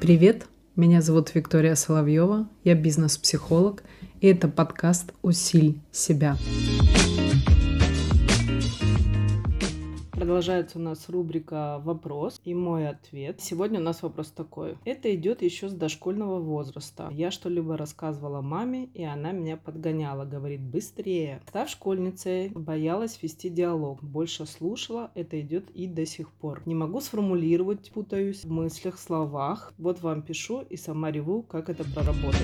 Привет, меня зовут Виктория Соловьева, я бизнес-психолог, и это подкаст «Усиль себя». Продолжается у нас рубрика «Вопрос» и мой ответ. Сегодня у нас вопрос такой. Это идет еще с дошкольного возраста. Я что-либо рассказывала маме, и она меня подгоняла. Говорит, быстрее. Став школьницей, боялась вести диалог. Больше слушала. Это идет и до сих пор. Не могу сформулировать, путаюсь в мыслях, словах. Вот вам пишу и сама реву, как это проработать.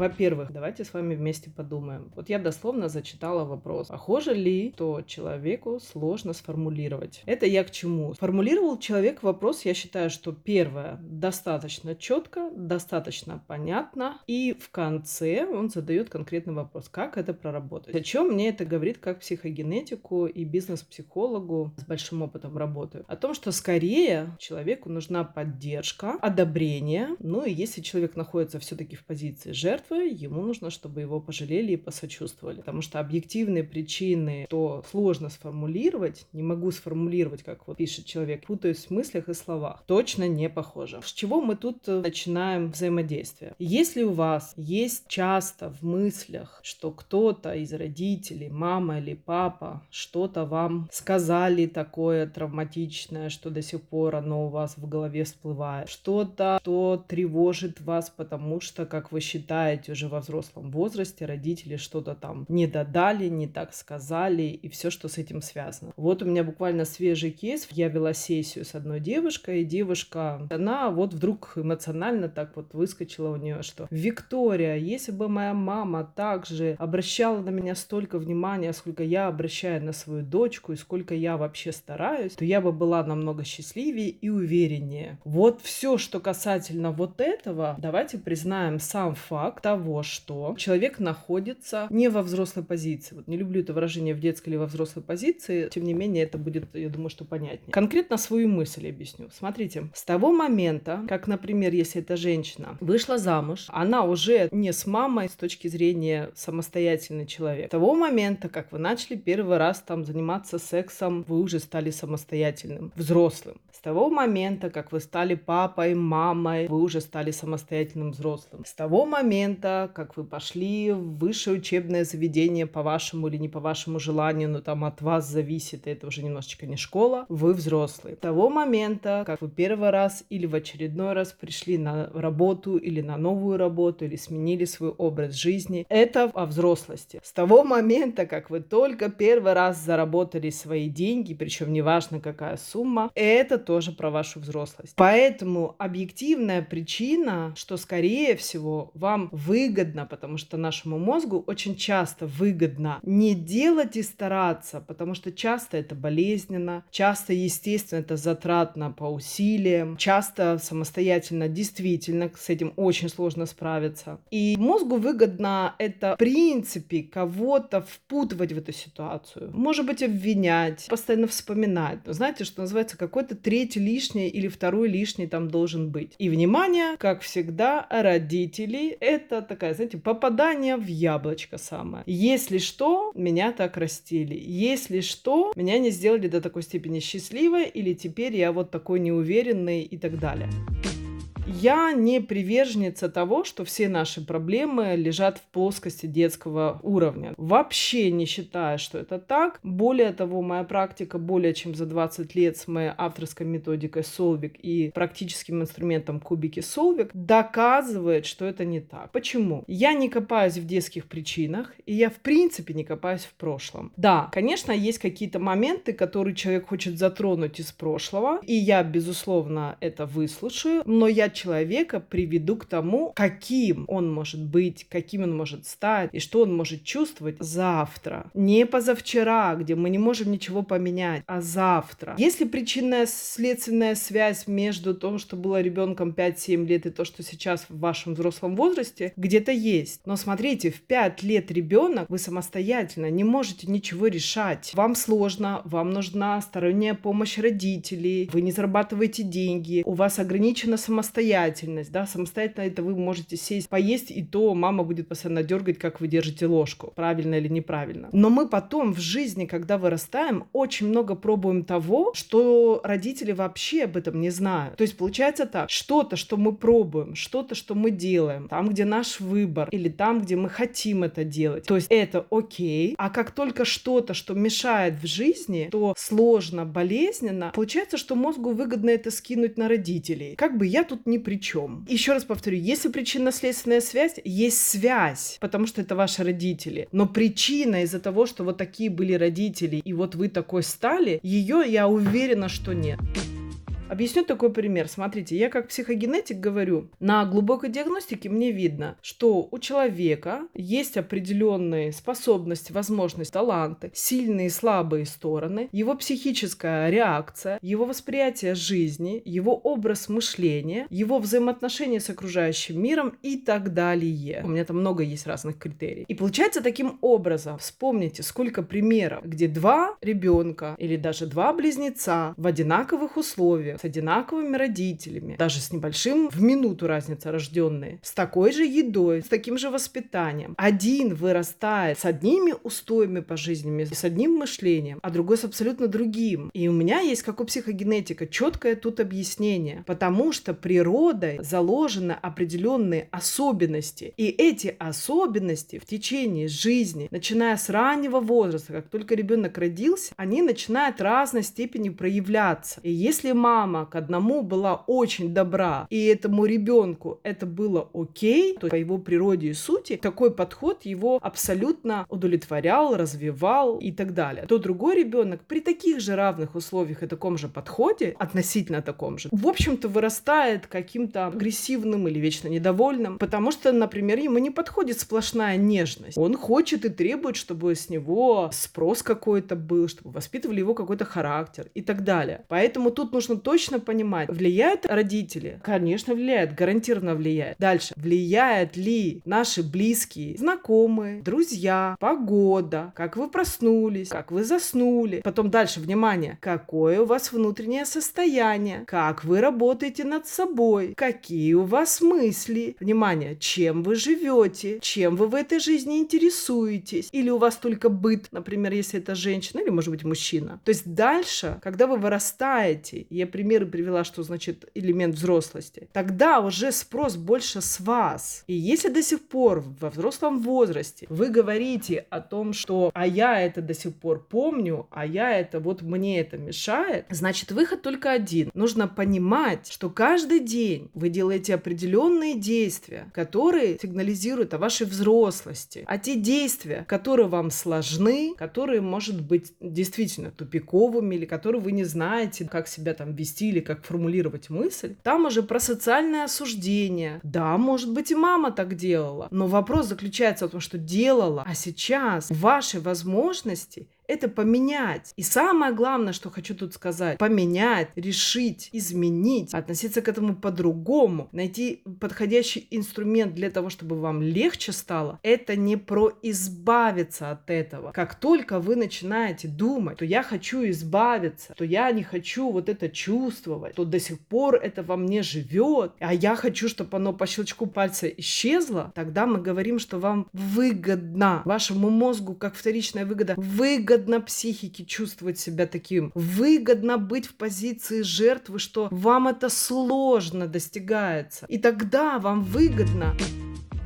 Во-первых, давайте с вами вместе подумаем. Вот я дословно зачитала вопрос. Похоже ли, что человеку сложно сформулировать? Это я к чему? Формулировал человек вопрос, я считаю, что первое, достаточно четко, достаточно понятно, и в конце он задает конкретный вопрос, как это проработать. О чем мне это говорит как психогенетику и бизнес-психологу с большим опытом работы? О том, что скорее человеку нужна поддержка, одобрение, ну и если человек находится все-таки в позиции жертвы, жертвы, ему нужно, чтобы его пожалели и посочувствовали. Потому что объективные причины, то сложно сформулировать, не могу сформулировать, как вот пишет человек, путаюсь в мыслях и словах, точно не похоже. С чего мы тут э, начинаем взаимодействие? Если у вас есть часто в мыслях, что кто-то из родителей, мама или папа, что-то вам сказали такое травматичное, что до сих пор оно у вас в голове всплывает, что-то, что тревожит вас, потому что, как вы считаете, знаете, уже во взрослом возрасте родители что-то там не додали, не так сказали, и все, что с этим связано. Вот у меня буквально свежий кейс. Я вела сессию с одной девушкой, и девушка, она вот вдруг эмоционально так вот выскочила у нее, что «Виктория, если бы моя мама также обращала на меня столько внимания, сколько я обращаю на свою дочку, и сколько я вообще стараюсь, то я бы была намного счастливее и увереннее». Вот все, что касательно вот этого, давайте признаем сам факт того, что человек находится не во взрослой позиции. Вот не люблю это выражение в детской или во взрослой позиции, тем не менее это будет, я думаю, что понятнее. Конкретно свою мысль объясню. Смотрите, с того момента, как, например, если эта женщина вышла замуж, она уже не с мамой с точки зрения самостоятельный человек. С того момента, как вы начали первый раз там заниматься сексом, вы уже стали самостоятельным, взрослым. С того момента, как вы стали папой, мамой, вы уже стали самостоятельным взрослым. С того момента, момента, как вы пошли в высшее учебное заведение по вашему или не по вашему желанию, но там от вас зависит, и это уже немножечко не школа, вы взрослый. С того момента, как вы первый раз или в очередной раз пришли на работу или на новую работу, или сменили свой образ жизни, это о взрослости. С того момента, как вы только первый раз заработали свои деньги, причем неважно какая сумма, это тоже про вашу взрослость. Поэтому объективная причина, что скорее всего вам выгодно, потому что нашему мозгу очень часто выгодно не делать и стараться, потому что часто это болезненно, часто, естественно, это затратно по усилиям, часто самостоятельно действительно с этим очень сложно справиться. И мозгу выгодно это, в принципе, кого-то впутывать в эту ситуацию. Может быть, обвинять, постоянно вспоминать. Но знаете, что называется, какой-то третий лишний или второй лишний там должен быть. И, внимание, как всегда, родители — это такая, знаете, попадание в яблочко самое. Если что, меня так растили. Если что, меня не сделали до такой степени счастливой, или теперь я вот такой неуверенный и так далее. Я не приверженница того, что все наши проблемы лежат в плоскости детского уровня. Вообще не считаю, что это так. Более того, моя практика более чем за 20 лет с моей авторской методикой Solvik и практическим инструментом кубики Solvik доказывает, что это не так. Почему? Я не копаюсь в детских причинах, и я в принципе не копаюсь в прошлом. Да, конечно, есть какие-то моменты, которые человек хочет затронуть из прошлого, и я, безусловно, это выслушаю, но я человека приведу к тому, каким он может быть, каким он может стать и что он может чувствовать завтра. Не позавчера, где мы не можем ничего поменять, а завтра. Если причинная следственная связь между том, что было ребенком 5-7 лет и то, что сейчас в вашем взрослом возрасте, где-то есть. Но смотрите, в 5 лет ребенок вы самостоятельно не можете ничего решать. Вам сложно, вам нужна сторонняя помощь родителей, вы не зарабатываете деньги, у вас ограничена самостоятельность самостоятельность, да, самостоятельно это вы можете сесть, поесть, и то мама будет постоянно дергать, как вы держите ложку, правильно или неправильно. Но мы потом в жизни, когда вырастаем, очень много пробуем того, что родители вообще об этом не знают. То есть получается так, что-то, что мы пробуем, что-то, что мы делаем, там, где наш выбор, или там, где мы хотим это делать. То есть это окей, а как только что-то, что мешает в жизни, то сложно, болезненно, получается, что мозгу выгодно это скинуть на родителей. Как бы я тут ни при чем. Еще раз повторю, если причинно-следственная связь, есть связь, потому что это ваши родители. Но причина из-за того, что вот такие были родители, и вот вы такой стали, ее я уверена, что нет. Объясню такой пример. Смотрите, я как психогенетик говорю, на глубокой диагностике мне видно, что у человека есть определенные способности, возможности, таланты, сильные и слабые стороны, его психическая реакция, его восприятие жизни, его образ мышления, его взаимоотношения с окружающим миром и так далее. У меня там много есть разных критерий. И получается таким образом, вспомните, сколько примеров, где два ребенка или даже два близнеца в одинаковых условиях с одинаковыми родителями, даже с небольшим в минуту разница рожденные, с такой же едой, с таким же воспитанием. Один вырастает с одними устоями по жизни, с одним мышлением, а другой с абсолютно другим. И у меня есть, как у психогенетика, четкое тут объяснение, потому что природой заложены определенные особенности. И эти особенности в течение жизни, начиная с раннего возраста, как только ребенок родился, они начинают разной степени проявляться. И если мама мама к одному была очень добра, и этому ребенку это было окей, то по его природе и сути такой подход его абсолютно удовлетворял, развивал и так далее. То другой ребенок при таких же равных условиях и таком же подходе, относительно таком же, в общем-то вырастает каким-то агрессивным или вечно недовольным, потому что, например, ему не подходит сплошная нежность. Он хочет и требует, чтобы с него спрос какой-то был, чтобы воспитывали его какой-то характер и так далее. Поэтому тут нужно точно точно понимать, влияют родители? Конечно, влияют, гарантированно влияют. Дальше, влияют ли наши близкие, знакомые, друзья, погода, как вы проснулись, как вы заснули. Потом дальше, внимание, какое у вас внутреннее состояние, как вы работаете над собой, какие у вас мысли, внимание, чем вы живете, чем вы в этой жизни интересуетесь, или у вас только быт, например, если это женщина или, может быть, мужчина. То есть дальше, когда вы вырастаете, я примерно примеры привела, что значит элемент взрослости, тогда уже спрос больше с вас. И если до сих пор во взрослом возрасте вы говорите о том, что а я это до сих пор помню, а я это вот мне это мешает, значит выход только один. Нужно понимать, что каждый день вы делаете определенные действия, которые сигнализируют о вашей взрослости. А те действия, которые вам сложны, которые, может быть, действительно тупиковыми или которые вы не знаете, как себя там вести стиле, как формулировать мысль, там уже про социальное осуждение. Да, может быть, и мама так делала, но вопрос заключается в том, что делала, а сейчас ваши возможности это поменять. И самое главное, что хочу тут сказать, поменять, решить, изменить, относиться к этому по-другому, найти подходящий инструмент для того, чтобы вам легче стало, это не про избавиться от этого. Как только вы начинаете думать, то я хочу избавиться, то я не хочу вот это чувствовать, то до сих пор это во мне живет, а я хочу, чтобы оно по щелчку пальца исчезло, тогда мы говорим, что вам выгодно, вашему мозгу, как вторичная выгода, выгодно выгодно психике чувствовать себя таким, выгодно быть в позиции жертвы, что вам это сложно достигается. И тогда вам выгодно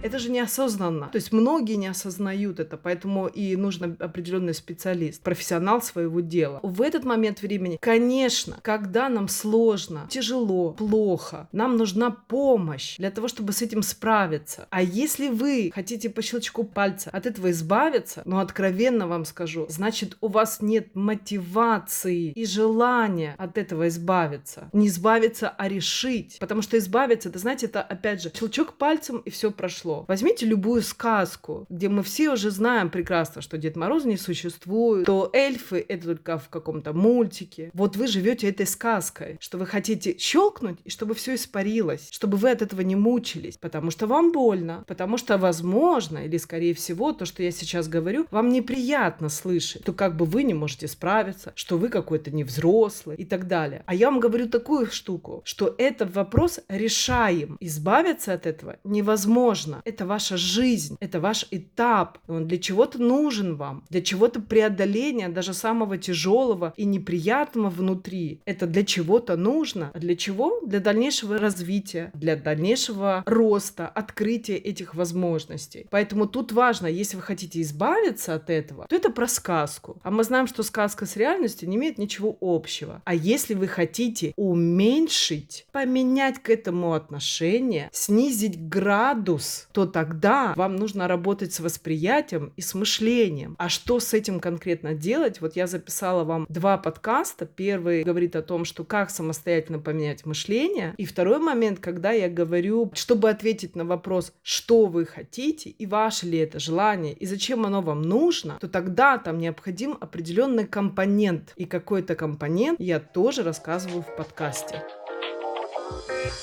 это же неосознанно. То есть многие не осознают это, поэтому и нужен определенный специалист, профессионал своего дела. В этот момент времени, конечно, когда нам сложно, тяжело, плохо, нам нужна помощь для того, чтобы с этим справиться. А если вы хотите по щелчку пальца от этого избавиться, ну, откровенно вам скажу, значит, у вас нет мотивации и желания от этого избавиться. Не избавиться, а решить. Потому что избавиться, это, знаете, это, опять же, щелчок пальцем, и все прошло произошло. Возьмите любую сказку, где мы все уже знаем прекрасно, что Дед Мороз не существует, то эльфы это только в каком-то мультике. Вот вы живете этой сказкой, что вы хотите щелкнуть, и чтобы все испарилось, чтобы вы от этого не мучились, потому что вам больно, потому что, возможно, или скорее всего, то, что я сейчас говорю, вам неприятно слышать, то как бы вы не можете справиться, что вы какой-то невзрослый и так далее. А я вам говорю такую штуку, что этот вопрос решаем. Избавиться от этого невозможно. Это ваша жизнь, это ваш этап. Он для чего-то нужен вам, для чего-то преодоления даже самого тяжелого и неприятного внутри. Это для чего-то нужно. А для чего? Для дальнейшего развития, для дальнейшего роста, открытия этих возможностей. Поэтому тут важно, если вы хотите избавиться от этого, то это про сказку. А мы знаем, что сказка с реальностью не имеет ничего общего. А если вы хотите уменьшить, поменять к этому отношение, снизить градус, то тогда вам нужно работать с восприятием и с мышлением. А что с этим конкретно делать? Вот я записала вам два подкаста. Первый говорит о том, что как самостоятельно поменять мышление. И второй момент, когда я говорю, чтобы ответить на вопрос, что вы хотите и ваше ли это желание, и зачем оно вам нужно, то тогда там необходим определенный компонент. И какой-то компонент я тоже рассказываю в подкасте.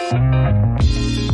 thank you